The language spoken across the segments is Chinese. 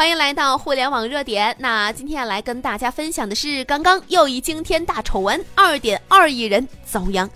欢迎来到互联网热点。那今天来跟大家分享的是，刚刚又一惊天大丑闻，二点二亿人遭殃。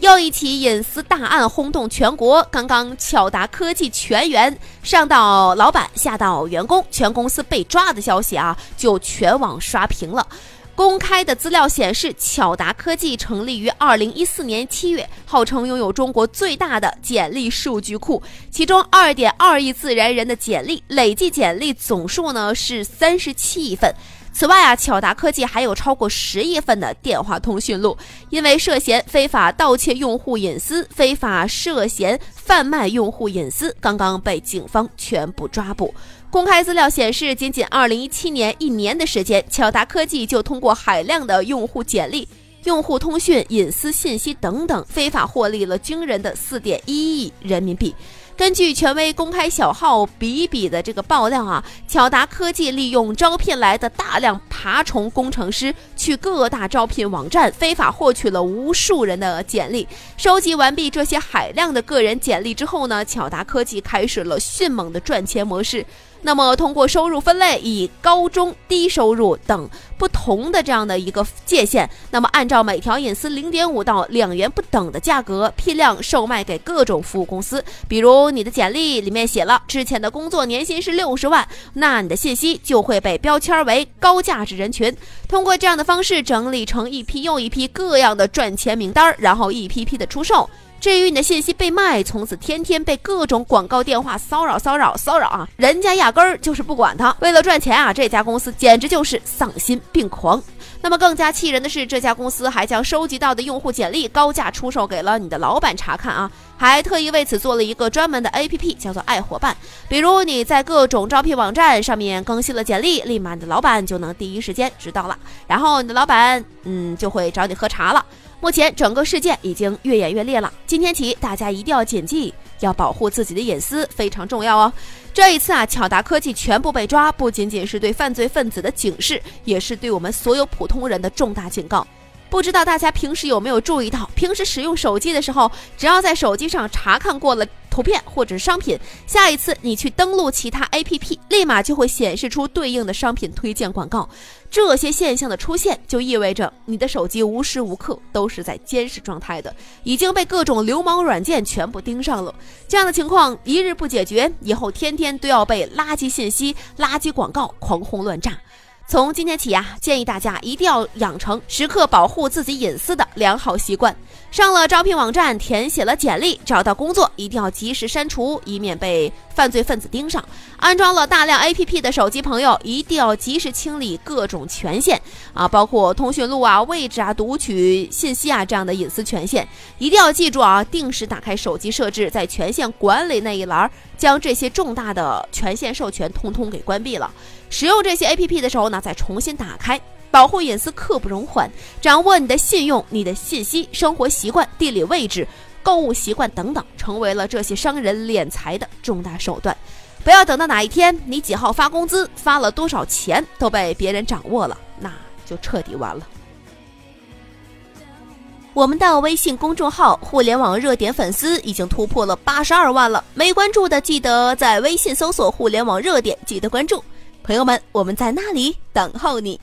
又一起隐私大案轰动全国。刚刚巧达科技全员上到老板，下到员工，全公司被抓的消息啊，就全网刷屏了。公开的资料显示，巧达科技成立于二零一四年七月，号称拥有中国最大的简历数据库，其中二点二亿自然人的简历累计简历总数呢是三十七亿份。此外啊，巧达科技还有超过十亿份的电话通讯录，因为涉嫌非法盗窃用户隐私、非法涉嫌贩卖用户隐私，刚刚被警方全部抓捕。公开资料显示，仅仅二零一七年一年的时间，巧达科技就通过海量的用户简历、用户通讯、隐私信息等等，非法获利了惊人的四点一亿人民币。根据权威公开小号比比的这个爆料啊，巧达科技利用招聘来的大量爬虫工程师，去各大招聘网站非法获取了无数人的简历。收集完毕这些海量的个人简历之后呢，巧达科技开始了迅猛的赚钱模式。那么，通过收入分类，以高中低收入等不同的这样的一个界限，那么按照每条隐私零点五到两元不等的价格批量售卖给各种服务公司。比如，你的简历里面写了之前的工作年薪是六十万，那你的信息就会被标签为高价值人群。通过这样的方式整理成一批又一批各样的赚钱名单，然后一批批的出售。至于你的信息被卖，从此天天被各种广告电话骚扰、骚扰、骚扰啊！人家压根儿就是不管他，为了赚钱啊，这家公司简直就是丧心病狂。那么更加气人的是，这家公司还将收集到的用户简历高价出售给了你的老板查看啊，还特意为此做了一个专门的 APP，叫做爱伙伴。比如你在各种招聘网站上面更新了简历，立马你的老板就能第一时间知道了，然后你的老板嗯就会找你喝茶了。目前整个事件已经越演越烈了。今天起，大家一定要谨记，要保护自己的隐私，非常重要哦。这一次啊，巧达科技全部被抓，不仅仅是对犯罪分子的警示，也是对我们所有普通人的重大警告。不知道大家平时有没有注意到，平时使用手机的时候，只要在手机上查看过了。图片或者商品，下一次你去登录其他 APP，立马就会显示出对应的商品推荐广告。这些现象的出现，就意味着你的手机无时无刻都是在监视状态的，已经被各种流氓软件全部盯上了。这样的情况一日不解决，以后天天都要被垃圾信息、垃圾广告狂轰乱炸。从今天起呀，建议大家一定要养成时刻保护自己隐私的良好习惯。上了招聘网站，填写了简历，找到工作一定要及时删除，以免被犯罪分子盯上。安装了大量 APP 的手机朋友，一定要及时清理各种权限啊，包括通讯录啊、位置啊、读取信息啊这样的隐私权限。一定要记住啊，定时打开手机设置，在权限管理那一栏，将这些重大的权限授权通通给关闭了。使用这些 APP 的时候呢，再重新打开。保护隐私刻不容缓，掌握你的信用、你的信息、生活习惯、地理位置、购物习惯等等，成为了这些商人敛财的重大手段。不要等到哪一天你几号发工资、发了多少钱都被别人掌握了，那就彻底完了。我们的微信公众号“互联网热点”粉丝已经突破了八十二万了，没关注的记得在微信搜索“互联网热点”，记得关注。朋友们，我们在那里等候你。